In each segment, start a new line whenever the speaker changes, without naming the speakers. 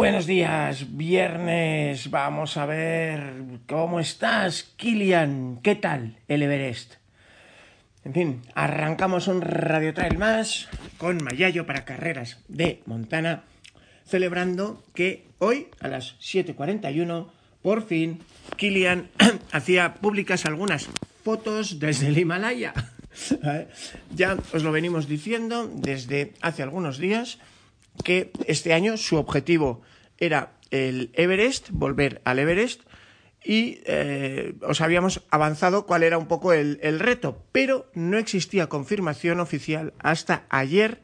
Buenos días, viernes. Vamos a ver cómo estás, Kilian. ¿Qué tal el Everest? En fin, arrancamos un radio trail más con Mayayo para carreras de Montana, celebrando que hoy a las 7:41 por fin Kilian hacía públicas algunas fotos desde el Himalaya. ya os lo venimos diciendo desde hace algunos días que este año su objetivo era el Everest, volver al Everest, y eh, os habíamos avanzado cuál era un poco el, el, reto, pero no existía confirmación oficial hasta ayer,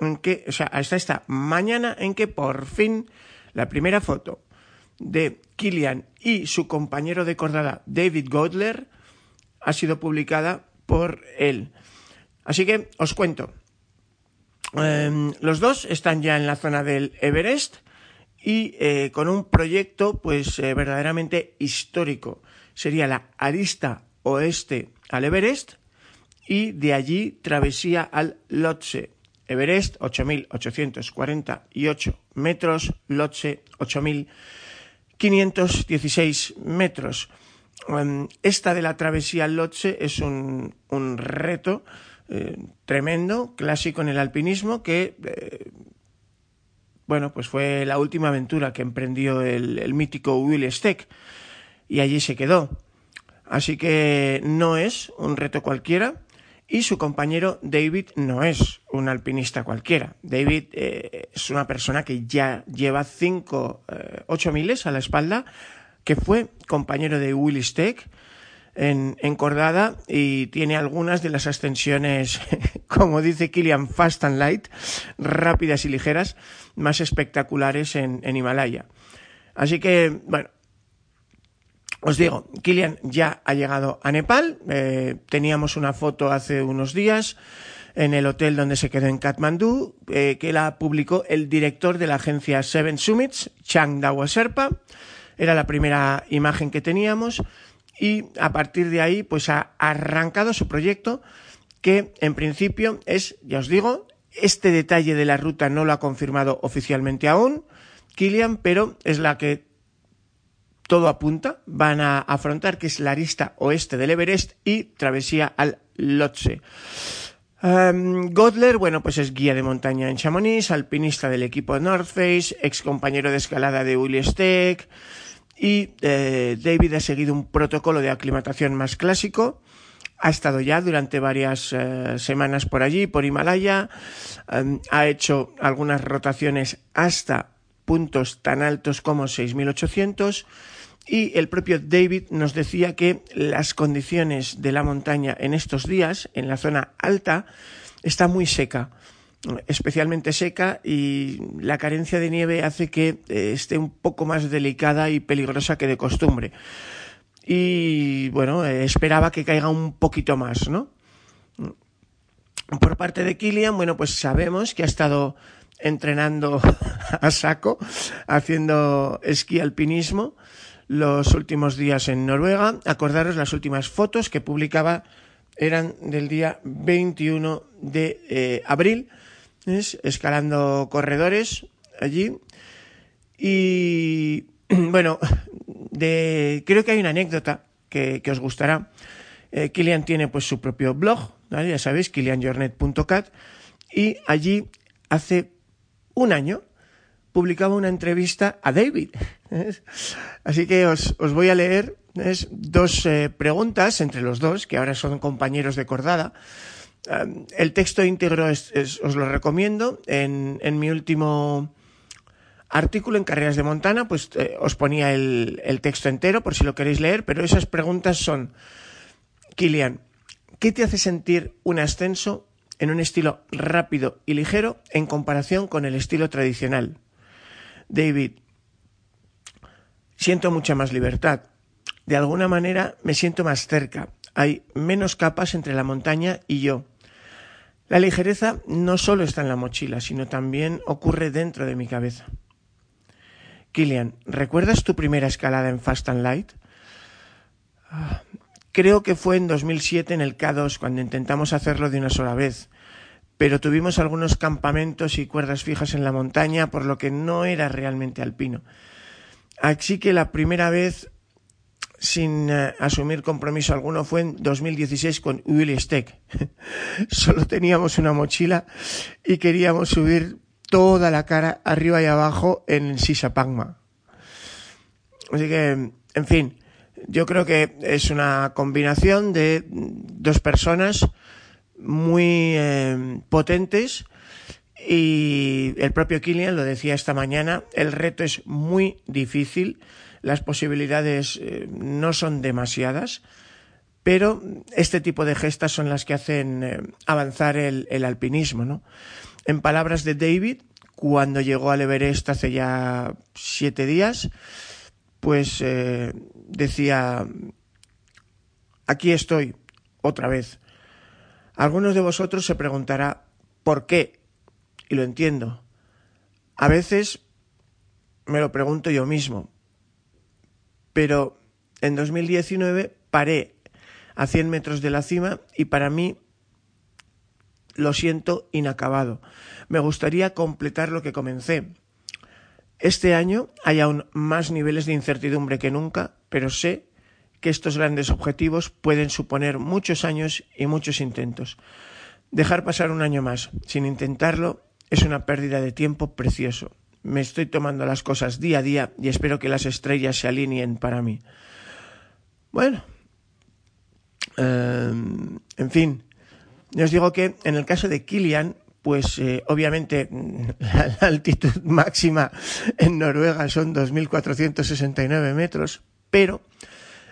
en que, o sea, hasta esta mañana en que por fin la primera foto de Killian y su compañero de cordada David Godler ha sido publicada por él. Así que os cuento. Eh, los dos están ya en la zona del Everest y eh, con un proyecto pues eh, verdaderamente histórico. Sería la arista oeste al Everest y de allí travesía al Lhotse. Everest 8.848 metros, Lhotse 8.516 metros. Um, esta de la travesía al Lhotse es un, un reto eh, tremendo, clásico en el alpinismo, que eh, bueno, pues fue la última aventura que emprendió el, mítico Will Steck y allí se quedó. Así que no es un reto cualquiera y su compañero David no es un alpinista cualquiera. David eh, es una persona que ya lleva 5, 8 miles a la espalda, que fue compañero de Will Steck en, encordada y tiene algunas de las ascensiones, como dice Kilian, fast and light, rápidas y ligeras, más espectaculares en, en Himalaya. Así que, bueno, os digo, Kilian ya ha llegado a Nepal. Eh, teníamos una foto hace unos días en el hotel donde se quedó en Kathmandú, eh, que la publicó el director de la agencia Seven Summits, Chang Dawa Serpa. Era la primera imagen que teníamos y a partir de ahí pues ha arrancado su proyecto que en principio es, ya os digo, este detalle de la ruta no lo ha confirmado oficialmente aún Kilian, pero es la que todo apunta, van a afrontar, que es la arista oeste del Everest y travesía al Lhotse. Um, Godler, bueno, pues es guía de montaña en Chamonix, alpinista del equipo North Face, ex compañero de escalada de Willy Steck, y eh, David ha seguido un protocolo de aclimatación más clásico. Ha estado ya durante varias eh, semanas por allí, por Himalaya. Um, ha hecho algunas rotaciones hasta puntos tan altos como 6.800 y el propio David nos decía que las condiciones de la montaña en estos días, en la zona alta, está muy seca especialmente seca y la carencia de nieve hace que eh, esté un poco más delicada y peligrosa que de costumbre. Y bueno, eh, esperaba que caiga un poquito más, ¿no? Por parte de Kilian, bueno, pues sabemos que ha estado entrenando a saco, haciendo esquí alpinismo los últimos días en Noruega. Acordaros las últimas fotos que publicaba eran del día 21 de eh, abril escalando corredores allí. Y bueno, de, creo que hay una anécdota que, que os gustará. Eh, Kilian tiene pues su propio blog, ya sabéis, kilianjornet.cat, y allí hace un año publicaba una entrevista a David. Así que os, os, voy a leer dos eh, preguntas entre los dos, que ahora son compañeros de cordada, el texto íntegro es, os lo recomiendo. En, en, mi último artículo en Carreras de Montana, pues eh, os ponía el, el, texto entero por si lo queréis leer, pero esas preguntas son, Kilian, ¿Qué te hace sentir un ascenso en un estilo rápido y ligero en comparación con el estilo tradicional? David, siento mucha más libertad. De alguna manera me siento más cerca. Hay menos capas entre la montaña y yo. La ligereza no solo está en la mochila, sino también ocurre dentro de mi cabeza. Kilian, ¿recuerdas tu primera escalada en Fast and Light? Ah, creo que fue en 2007 en el K2 cuando intentamos hacerlo de una sola vez, pero tuvimos algunos campamentos y cuerdas fijas en la montaña, por lo que no era realmente alpino. Así que la primera vez sin eh, asumir compromiso alguno fue en 2016 con Willy Steck. Solo teníamos una mochila y queríamos subir toda la cara arriba y abajo en Sisapagma. Así que, en fin, yo creo que es una combinación de dos personas muy eh, potentes y el propio Killian lo decía esta mañana, el reto es muy difícil las posibilidades eh, no son demasiadas, pero este tipo de gestas son las que hacen eh, avanzar el, alpinismo. ¿no? En palabras de David, cuando llegó al Everest hace ya siete días, pues eh, decía, aquí estoy, otra vez. Algunos de vosotros se preguntará, ¿por qué? Y lo entiendo. A veces me lo pregunto yo mismo, pero en 2019 paré a 100 metros de la cima y para mí lo siento inacabado. Me gustaría completar lo que comencé. Este año hay aún más niveles de incertidumbre que nunca, pero sé que estos grandes objetivos pueden suponer muchos años y muchos intentos. Dejar pasar un año más sin intentarlo es una pérdida de tiempo precioso me estoy tomando las cosas día a día y espero que las estrellas se alineen para mí. Bueno, em, en fin, yo os digo que en el caso de Kilian, pues eh, obviamente la, altitud máxima en Noruega son 2.469 metros, pero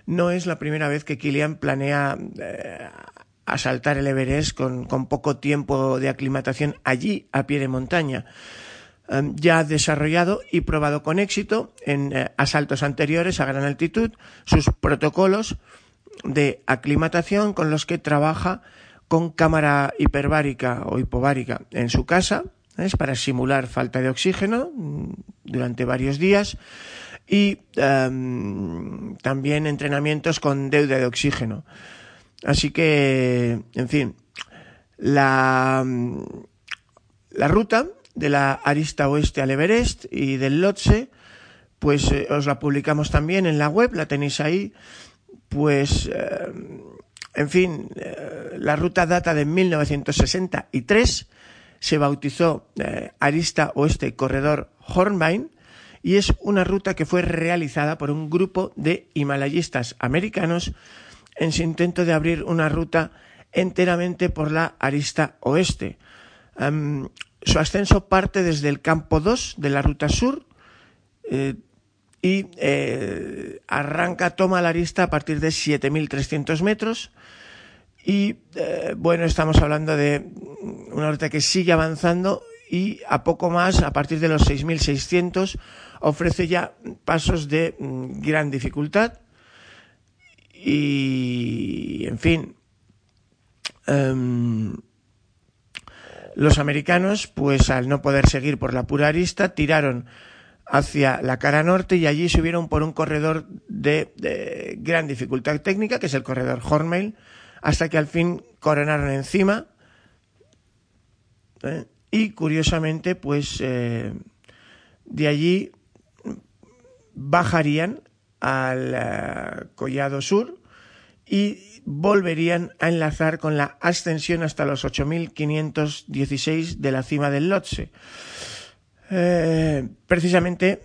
no es la primera vez que Kilian planea eh, asaltar el Everest con, con poco tiempo de aclimatación allí a pie de montaña. Em, ya desarrollado y probado con éxito en eh, asaltos anteriores a gran altitud sus protocolos de aclimatación con los que trabaja con cámara hiperbárica o hipobárica en su casa, es para simular falta de oxígeno mm, durante varios días y em, también entrenamientos con deuda de oxígeno. Así que, en fin, la, la ruta de la arista oeste al Everest y del Lotse, pues eh, os la publicamos también en la web, la tenéis ahí. Pues, eh, en fin, eh, la ruta data de 1963, se bautizó Arista Oeste Corredor Hornbein y es una ruta que fue realizada por un grupo de himalayistas americanos en su intento de abrir una ruta enteramente por la arista oeste. Su ascenso parte desde el campo 2 de la ruta sur eh, y eh, arranca, toma la arista a partir de 7.300 metros. Y eh, bueno, estamos hablando de una ruta que sigue avanzando y a poco más, a partir de los 6.600, ofrece ya pasos de mm, gran dificultad. Y, en fin, em, los americanos, pues al no poder seguir por la pura arista, tiraron hacia la cara norte y allí subieron por un corredor de, gran dificultad técnica, que es el corredor Hornmail, hasta que al fin coronaron encima. ¿eh? Y curiosamente, pues eh, de allí bajarían al eh, Collado Sur y volverían a enlazar con la ascensión hasta los 8.516 de la cima del Lotse. Eh, precisamente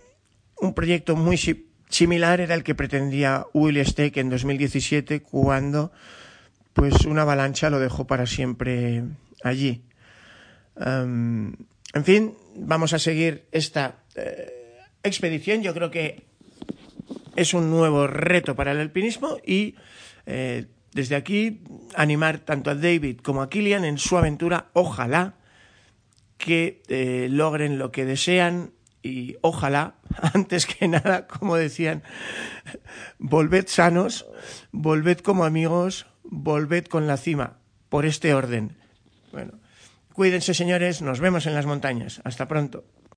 un proyecto muy similar era el que pretendía Will Steck en 2017 cuando pues una avalancha lo dejó para siempre allí. Em, en fin, vamos a seguir esta eh, expedición. Yo creo que es un nuevo reto para el alpinismo y eh, desde aquí animar tanto a David como a Killian en su aventura. Ojalá que eh, logren lo que desean y ojalá, antes que nada, como decían, volved sanos, volved como amigos, volved con la cima, por este orden. Bueno, cuídense señores, nos vemos en las montañas. Hasta pronto.